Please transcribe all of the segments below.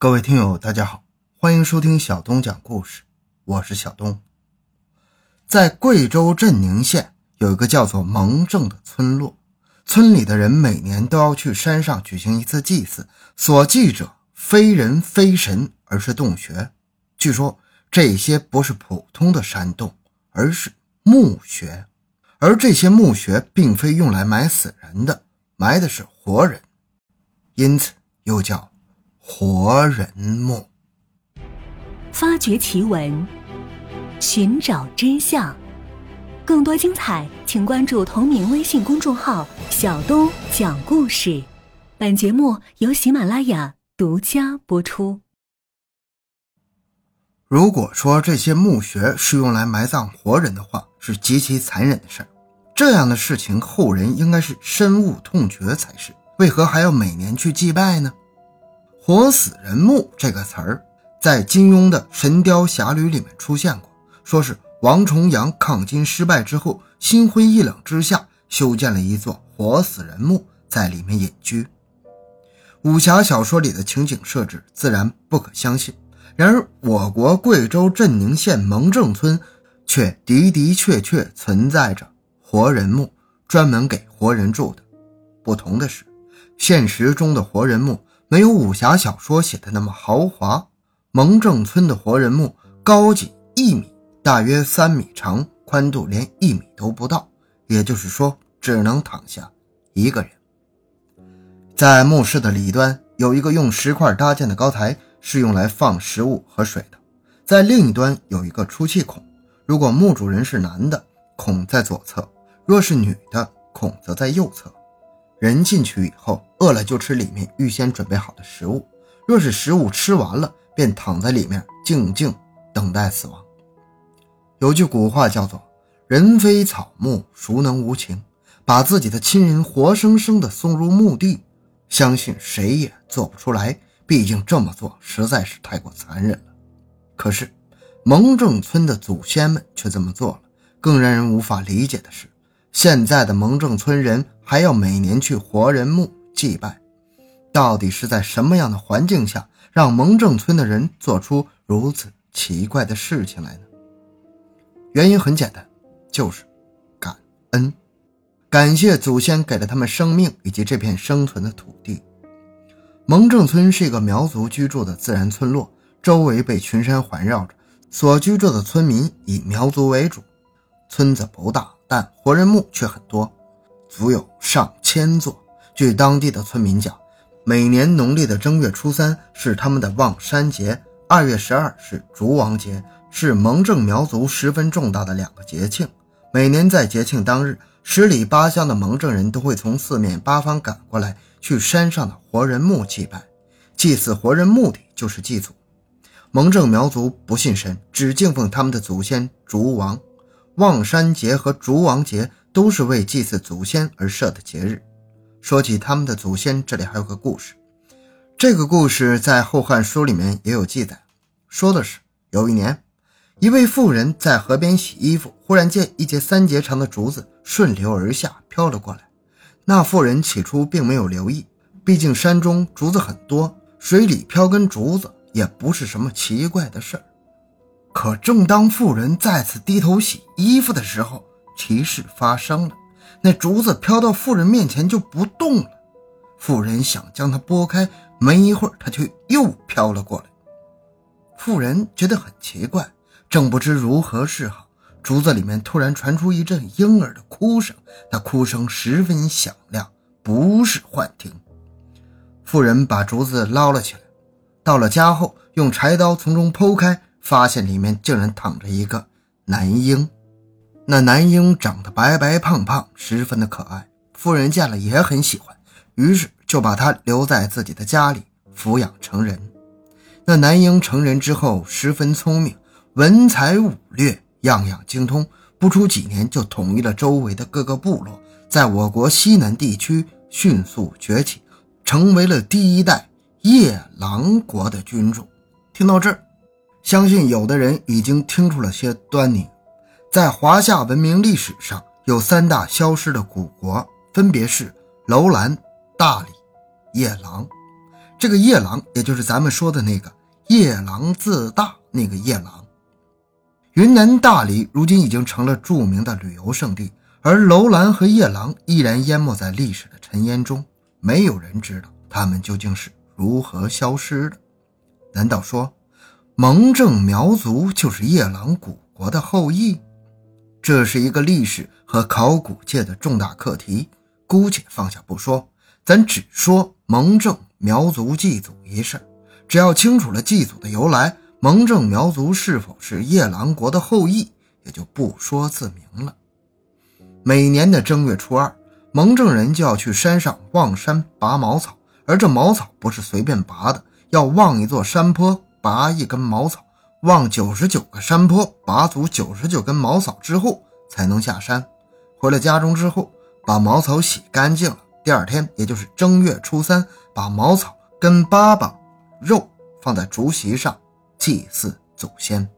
各位听友，大家好，欢迎收听小东讲故事，我是小东。在贵州镇宁县有一个叫做蒙正的村落，村里的人每年都要去山上举行一次祭祀，所祭者非人非神，而是洞穴。据说这些不是普通的山洞，而是墓穴，而这些墓穴并非用来埋死人的，埋的是活人，因此又叫。活人墓，发掘奇闻，寻找真相，更多精彩，请关注同名微信公众号“小东讲故事”。本节目由喜马拉雅独家播出。如果说这些墓穴是用来埋葬活人的话，是极其残忍的事儿。这样的事情，后人应该是深恶痛绝才是。为何还要每年去祭拜呢？活死人墓这个词儿，在金庸的《神雕侠侣》里面出现过，说是王重阳抗金失败之后，心灰意冷之下，修建了一座活死人墓，在里面隐居。武侠小说里的情景设置自然不可相信，然而我国贵州镇宁县蒙正村却的的确确存在着活人墓，专门给活人住的。不同的是，现实中的活人墓。没有武侠小说写的那么豪华。蒙正村的活人墓高仅一米，大约三米长，宽度连一米都不到，也就是说，只能躺下一个人。在墓室的里端有一个用石块搭建的高台，是用来放食物和水的。在另一端有一个出气孔，如果墓主人是男的，孔在左侧；若是女的，孔则在右侧。人进去以后，饿了就吃里面预先准备好的食物；若是食物吃完了，便躺在里面静静等待死亡。有句古话叫做“人非草木，孰能无情”，把自己的亲人活生生的送入墓地，相信谁也做不出来。毕竟这么做实在是太过残忍了。可是蒙正村的祖先们却这么做了。更让人无法理解的是。现在的蒙正村人还要每年去活人墓祭拜，到底是在什么样的环境下，让蒙正村的人做出如此奇怪的事情来呢？原因很简单，就是感恩，感谢祖先给了他们生命以及这片生存的土地。蒙正村是一个苗族居住的自然村落，周围被群山环绕着，所居住的村民以苗族为主，村子不大。但活人墓却很多，足有上千座。据当地的村民讲，每年农历的正月初三是他们的望山节，二月十二是烛王节，是蒙正苗族十分重大的两个节庆。每年在节庆当日，十里八乡的蒙正人都会从四面八方赶过来，去山上的活人墓祭拜。祭祀活人目的就是祭祖。蒙正苗族不信神，只敬奉他们的祖先烛王。望山节和烛王节都是为祭祀祖先而设的节日。说起他们的祖先，这里还有个故事。这个故事在《后汉书》里面也有记载，说的是有一年，一位妇人在河边洗衣服，忽然见一截三节长的竹子顺流而下飘了过来。那妇人起初并没有留意，毕竟山中竹子很多，水里飘根竹子也不是什么奇怪的事儿。可正当妇人再次低头洗衣服的时候，奇事发生了。那竹子飘到妇人面前就不动了。妇人想将它拨开，没一会儿，它却又飘了过来。妇人觉得很奇怪，正不知如何是好。竹子里面突然传出一阵婴儿的哭声，那哭声十分响亮，不是幻听。妇人把竹子捞了起来，到了家后，用柴刀从中剖开。发现里面竟然躺着一个男婴，那男婴长得白白胖胖，十分的可爱。夫人见了也很喜欢，于是就把他留在自己的家里抚养成人。那男婴成人之后十分聪明，文才武略样样精通，不出几年就统一了周围的各个部落，在我国西南地区迅速崛起，成为了第一代夜郎国的君主。听到这儿。相信有的人已经听出了些端倪，在华夏文明历史上有三大消失的古国，分别是楼兰、大理、夜郎。这个夜郎，也就是咱们说的那个夜郎自大那个夜郎。云南大理如今已经成了著名的旅游胜地，而楼兰和夜郎依然淹没在历史的尘烟中，没有人知道他们究竟是如何消失的。难道说蒙正苗族就是夜郎古国的后裔？这是一个历史和考古界的重大课题，姑且放下不说，咱只说蒙正苗族祭祖一事。只要清楚了祭祖的由来。蒙正苗族是否是夜郎国的后裔，也就不说自明了。每年的正月初二，蒙正人就要去山上望山拔茅草，而这茅草不是随便拔的，要望一座山坡，拔一根茅草，望九十九个山坡，拔足九十九根茅草之后，才能下山。回了家中之后，把茅草洗干净了。第二天，也就是正月初三，把茅草跟粑粑、肉放在竹席上。祭祀祖先，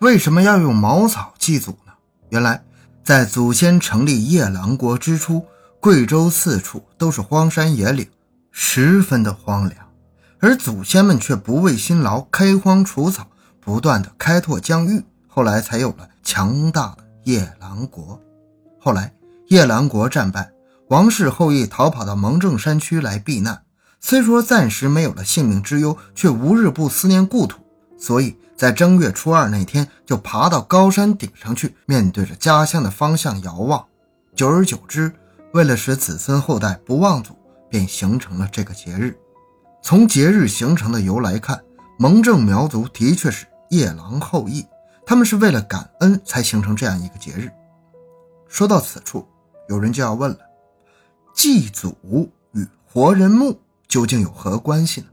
为什么要用茅草祭祖呢？原来，在祖先成立夜郎国之初，贵州四处都是荒山野岭，十分的荒凉，而祖先们却不畏辛劳，开荒除草，不断的开拓疆域，后来才有了强大的夜郎国。后来，夜郎国战败，王室后裔逃跑到蒙正山区来避难，虽说暂时没有了性命之忧，却无日不思念故土。所以在正月初二那天，就爬到高山顶上去，面对着家乡的方向遥望。久而久之，为了使子孙后代不忘祖，便形成了这个节日。从节日形成的由来看，蒙正苗族的确是夜郎后裔，他们是为了感恩才形成这样一个节日。说到此处，有人就要问了：祭祖与活人墓究竟有何关系呢？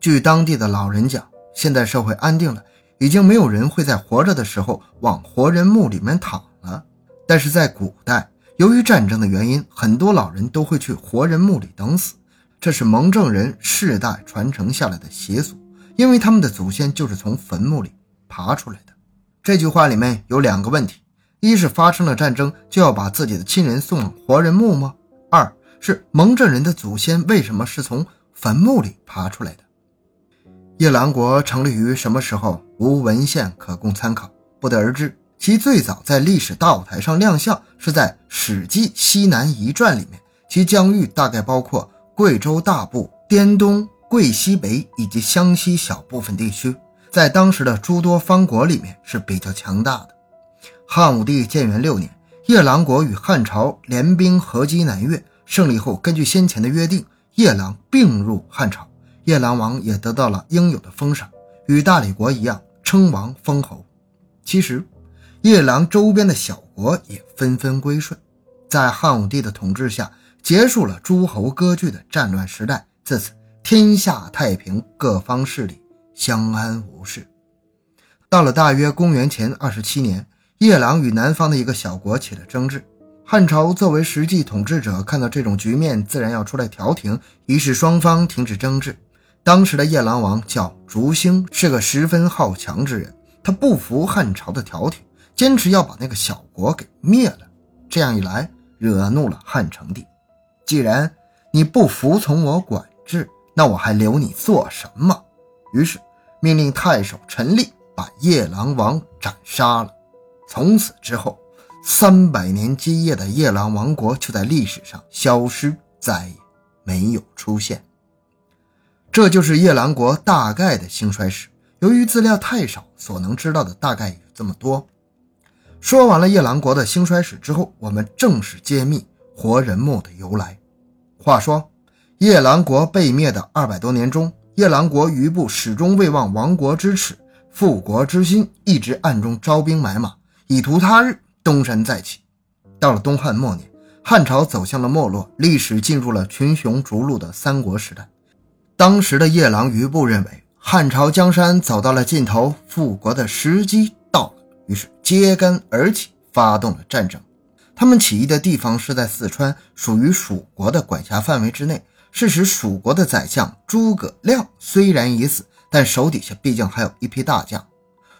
据当地的老人讲。现代社会安定了，已经没有人会在活着的时候往活人墓里面躺了。但是在古代，由于战争的原因，很多老人都会去活人墓里等死，这是蒙正人世代传承下来的习俗，因为他们的祖先就是从坟墓里爬出来的。这句话里面有两个问题：一是发生了战争就要把自己的亲人送往活人墓吗？二是蒙正人的祖先为什么是从坟墓里爬出来的？夜郎国成立于什么时候？无文献可供参考，不得而知。其最早在历史大舞台上亮相是在《史记·西南夷传》里面，其疆域大概包括贵州大部、滇东、桂西北以及湘西小部分地区，在当时的诸多方国里面是比较强大的。汉武帝建元六年，夜郎国与汉朝联兵合击南越，胜利后，根据先前的约定，夜郎并入汉朝。夜郎王也得到了应有的封赏，与大理国一样称王封侯。其实，夜郎周边的小国也纷纷归顺，在汉武帝的统治下，结束了诸侯割据的战乱时代。自此，天下太平，各方势力相安无事。到了大约公元前二十七年，夜郎与南方的一个小国起了争执。汉朝作为实际统治者，看到这种局面，自然要出来调停，于是双方停止争执。当时的夜郎王叫竹兴，是个十分好强之人。他不服汉朝的调停，坚持要把那个小国给灭了。这样一来，惹怒了汉成帝。既然你不服从我管制，那我还留你做什么？于是命令太守陈立把夜郎王斩杀了。从此之后，三百年基业的夜郎王国就在历史上消失，再也没有出现。这就是夜郎国大概的兴衰史。由于资料太少，所能知道的大概有这么多。说完了夜郎国的兴衰史之后，我们正式揭秘活人墓的由来。话说，夜郎国被灭的二百多年中，夜郎国余部始终未忘亡国之耻、复国之心，一直暗中招兵买马，以图他日东山再起。到了东汉末年，汉朝走向了没落，历史进入了群雄逐鹿的三国时代。当时的夜郎余部认为汉朝江山走到了尽头，复国的时机到了，于是揭竿而起，发动了战争。他们起义的地方是在四川，属于蜀国的管辖范围之内。是使蜀国的宰相诸葛亮虽然已死，但手底下毕竟还有一批大将。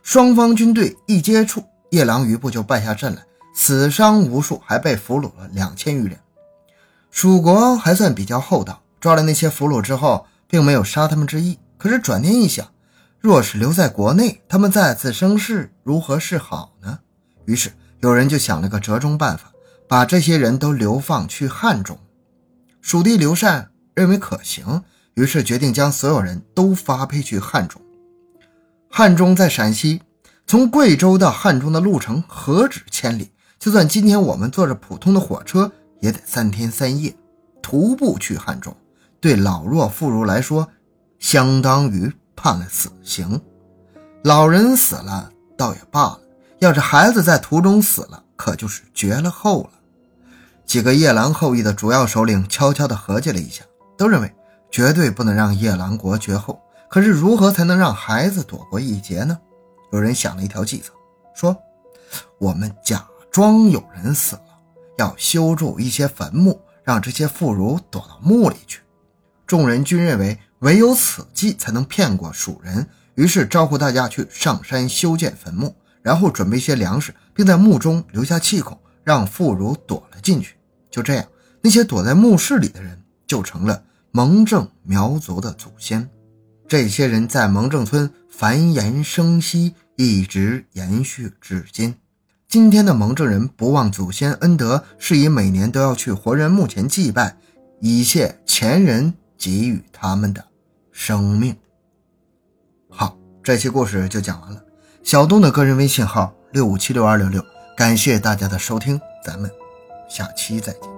双方军队一接触，夜郎余部就败下阵来，死伤无数，还被俘虏了两千余人。蜀国还算比较厚道，抓了那些俘虏之后。并没有杀他们之意。可是转念一想，若是留在国内，他们再次生事，如何是好呢？于是有人就想了个折中办法，把这些人都流放去汉中。蜀地刘禅认为可行，于是决定将所有人都发配去汉中。汉中在陕西，从贵州到汉中的路程何止千里？就算今天我们坐着普通的火车，也得三天三夜。徒步去汉中，对老弱妇孺来说，相当于判了死刑。老人死了倒也罢了，要是孩子在途中死了，可就是绝了后了。几个夜郎后裔的主要首领悄悄地合计了一下，都认为绝对不能让夜郎国绝后。可是如何才能让孩子躲过一劫呢？有人想了一条计策，说：“我们假装有人死了，要修筑一些坟墓。”让这些妇孺躲到墓里去，众人均认为唯有此计才能骗过蜀人，于是招呼大家去上山修建坟墓，然后准备一些粮食，并在墓中留下气孔，让妇孺躲了进去。就这样，那些躲在墓室里的人就成了蒙正苗族的祖先。这些人在蒙正村繁衍生息，一直延续至今。今天的蒙正人不忘祖先恩德，是以每年都要去活人墓前祭拜，以谢前人给予他们的生命。好，这期故事就讲完了。小东的个人微信号六五七六二六六，感谢大家的收听，咱们下期再见。